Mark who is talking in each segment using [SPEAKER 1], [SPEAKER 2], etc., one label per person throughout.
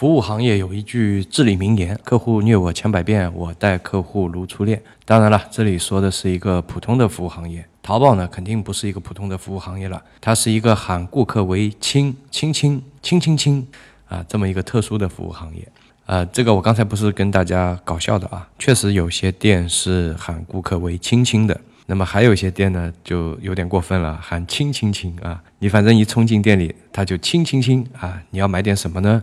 [SPEAKER 1] 服务行业有一句至理名言：客户虐我千百遍，我待客户如初恋。当然了，这里说的是一个普通的服务行业。淘宝呢，肯定不是一个普通的服务行业了，它是一个喊顾客为亲亲亲亲亲亲啊这么一个特殊的服务行业。呃，这个我刚才不是跟大家搞笑的啊，确实有些店是喊顾客为亲亲的。那么还有一些店呢，就有点过分了，喊亲亲亲啊！你反正一冲进店里，他就亲亲亲啊！你要买点什么呢？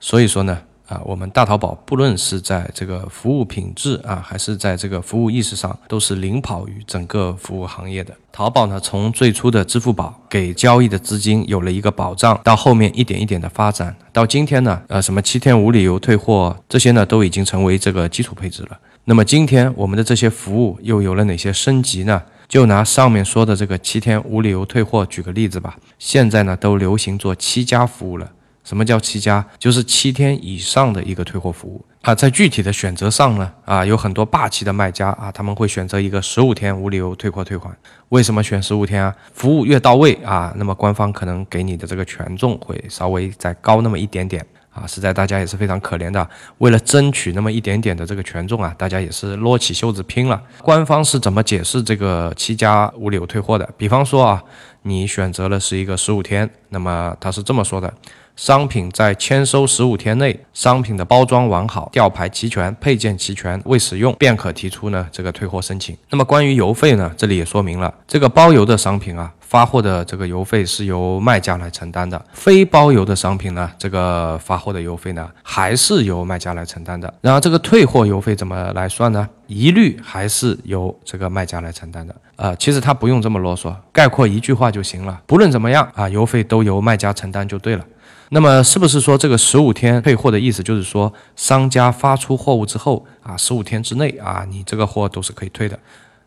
[SPEAKER 1] 所以说呢，啊，我们大淘宝不论是在这个服务品质啊，还是在这个服务意识上，都是领跑于整个服务行业的。淘宝呢，从最初的支付宝给交易的资金有了一个保障，到后面一点一点的发展，到今天呢，呃，什么七天无理由退货这些呢，都已经成为这个基础配置了。那么今天我们的这些服务又有了哪些升级呢？就拿上面说的这个七天无理由退货举个例子吧。现在呢都流行做七加服务了。什么叫七加？就是七天以上的一个退货服务啊。在具体的选择上呢，啊有很多霸气的卖家啊，他们会选择一个十五天无理由退货退款。为什么选十五天啊？服务越到位啊，那么官方可能给你的这个权重会稍微再高那么一点点。啊，实在大家也是非常可怜的，为了争取那么一点点的这个权重啊，大家也是撸起袖子拼了。官方是怎么解释这个七加无理由退货的？比方说啊，你选择了是一个十五天，那么他是这么说的。商品在签收十五天内，商品的包装完好、吊牌齐全、配件齐全、未使用，便可提出呢这个退货申请。那么关于邮费呢，这里也说明了，这个包邮的商品啊，发货的这个邮费是由卖家来承担的；非包邮的商品呢，这个发货的邮费呢，还是由卖家来承担的。然后这个退货邮费怎么来算呢？一律还是由这个卖家来承担的。呃，其实他不用这么啰嗦，概括一句话就行了。不论怎么样啊，邮费都由卖家承担就对了。那么是不是说这个十五天退货的意思就是说，商家发出货物之后啊，十五天之内啊，你这个货都是可以退的？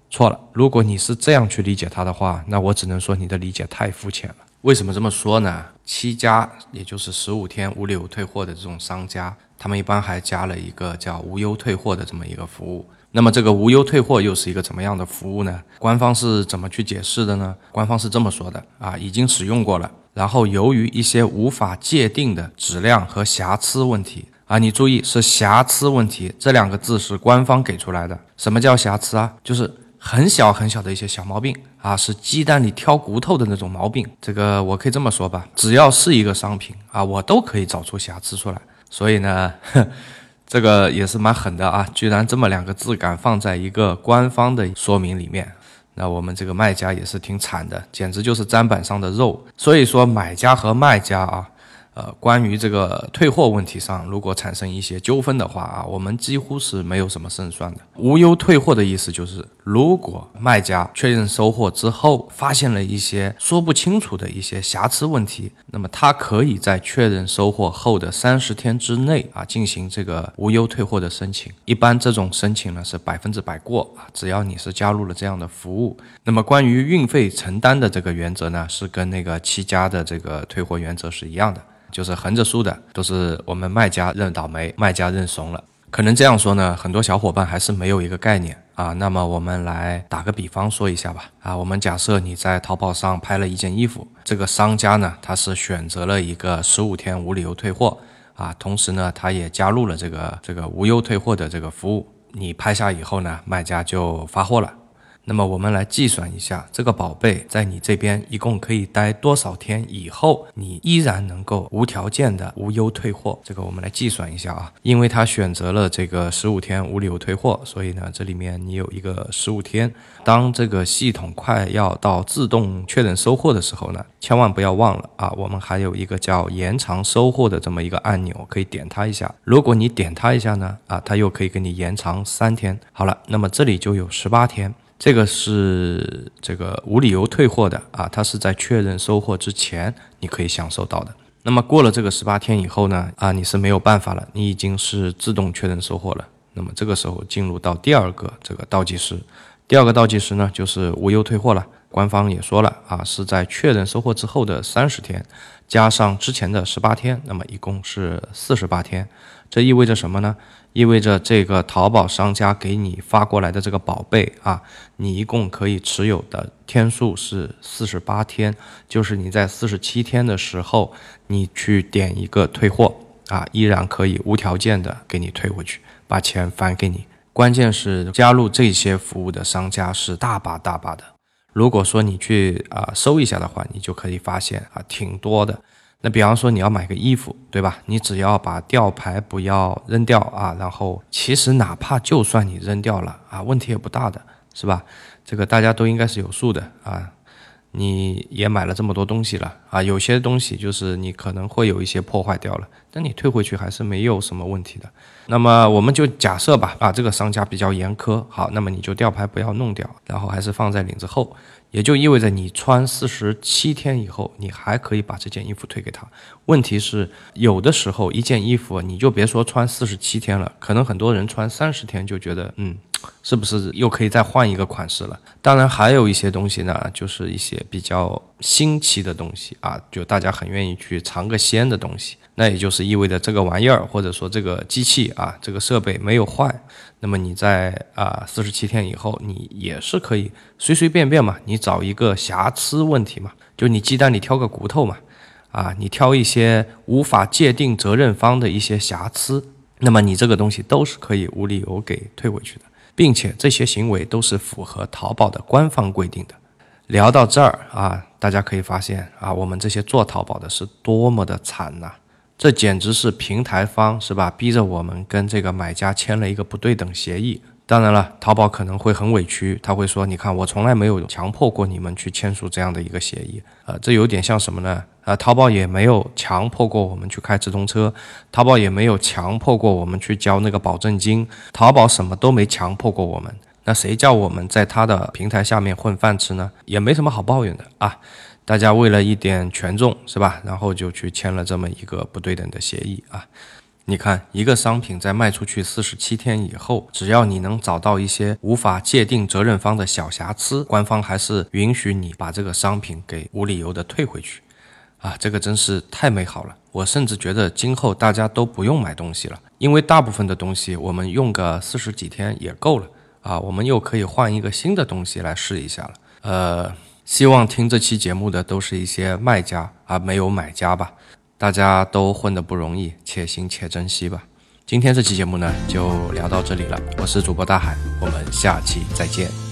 [SPEAKER 1] 错了，如果你是这样去理解它的话，那我只能说你的理解太肤浅了。为什么这么说呢？七家也就是十五天无理由退货的这种商家，他们一般还加了一个叫无忧退货的这么一个服务。那么这个无忧退货又是一个怎么样的服务呢？官方是怎么去解释的呢？官方是这么说的啊，已经使用过了。然后由于一些无法界定的质量和瑕疵问题啊，你注意是瑕疵问题这两个字是官方给出来的。什么叫瑕疵啊？就是很小很小的一些小毛病啊，是鸡蛋里挑骨头的那种毛病。这个我可以这么说吧，只要是一个商品啊，我都可以找出瑕疵出来。所以呢，这个也是蛮狠的啊，居然这么两个字敢放在一个官方的说明里面。那我们这个卖家也是挺惨的，简直就是砧板上的肉。所以说，买家和卖家啊。呃，关于这个退货问题上，如果产生一些纠纷的话啊，我们几乎是没有什么胜算的。无忧退货的意思就是，如果卖家确认收货之后发现了一些说不清楚的一些瑕疵问题，那么他可以在确认收货后的三十天之内啊进行这个无忧退货的申请。一般这种申请呢是百分之百过啊，只要你是加入了这样的服务。那么关于运费承担的这个原则呢，是跟那个七家的这个退货原则是一样的。就是横着竖的，都是我们卖家认倒霉，卖家认怂了。可能这样说呢，很多小伙伴还是没有一个概念啊。那么我们来打个比方说一下吧。啊，我们假设你在淘宝上拍了一件衣服，这个商家呢，他是选择了一个十五天无理由退货啊，同时呢，他也加入了这个这个无忧退货的这个服务。你拍下以后呢，卖家就发货了。那么我们来计算一下，这个宝贝在你这边一共可以待多少天以后，你依然能够无条件的无忧退货？这个我们来计算一下啊，因为他选择了这个十五天无理由退货，所以呢，这里面你有一个十五天。当这个系统快要到自动确认收货的时候呢，千万不要忘了啊，我们还有一个叫延长收货的这么一个按钮，可以点它一下。如果你点它一下呢，啊，它又可以给你延长三天。好了，那么这里就有十八天。这个是这个无理由退货的啊，它是在确认收货之前你可以享受到的。那么过了这个十八天以后呢，啊，你是没有办法了，你已经是自动确认收货了。那么这个时候进入到第二个这个倒计时，第二个倒计时呢就是无忧退货了。官方也说了啊，是在确认收货之后的三十天，加上之前的十八天，那么一共是四十八天。这意味着什么呢？意味着这个淘宝商家给你发过来的这个宝贝啊，你一共可以持有的天数是四十八天，就是你在四十七天的时候，你去点一个退货啊，依然可以无条件的给你退回去，把钱返给你。关键是加入这些服务的商家是大把大把的。如果说你去啊搜一下的话，你就可以发现啊挺多的。那比方说你要买个衣服，对吧？你只要把吊牌不要扔掉啊，然后其实哪怕就算你扔掉了啊，问题也不大的，是吧？这个大家都应该是有数的啊。你也买了这么多东西了啊，有些东西就是你可能会有一些破坏掉了，但你退回去还是没有什么问题的。那么我们就假设吧，啊，这个商家比较严苛，好，那么你就吊牌不要弄掉，然后还是放在领子后，也就意味着你穿四十七天以后，你还可以把这件衣服退给他。问题是有的时候一件衣服你就别说穿四十七天了，可能很多人穿三十天就觉得嗯。是不是又可以再换一个款式了？当然，还有一些东西呢，就是一些比较新奇的东西啊，就大家很愿意去尝个鲜的东西。那也就是意味着这个玩意儿或者说这个机器啊，这个设备没有坏，那么你在啊四十七天以后，你也是可以随随便便嘛，你找一个瑕疵问题嘛，就你鸡蛋里挑个骨头嘛，啊，你挑一些无法界定责任方的一些瑕疵，那么你这个东西都是可以无理由给退回去的。并且这些行为都是符合淘宝的官方规定的。聊到这儿啊，大家可以发现啊，我们这些做淘宝的是多么的惨呐！这简直是平台方是吧，逼着我们跟这个买家签了一个不对等协议。当然了，淘宝可能会很委屈，他会说：“你看，我从来没有强迫过你们去签署这样的一个协议。”呃，这有点像什么呢？啊，淘宝也没有强迫过我们去开直通车，淘宝也没有强迫过我们去交那个保证金，淘宝什么都没强迫过我们。那谁叫我们在他的平台下面混饭吃呢？也没什么好抱怨的啊。大家为了一点权重是吧？然后就去签了这么一个不对等的协议啊。你看，一个商品在卖出去四十七天以后，只要你能找到一些无法界定责任方的小瑕疵，官方还是允许你把这个商品给无理由的退回去。啊，这个真是太美好了！我甚至觉得今后大家都不用买东西了，因为大部分的东西我们用个四十几天也够了啊，我们又可以换一个新的东西来试一下了。呃，希望听这期节目的都是一些卖家啊，没有买家吧。大家都混得不容易，且行且珍惜吧。今天这期节目呢，就聊到这里了。我是主播大海，我们下期再见。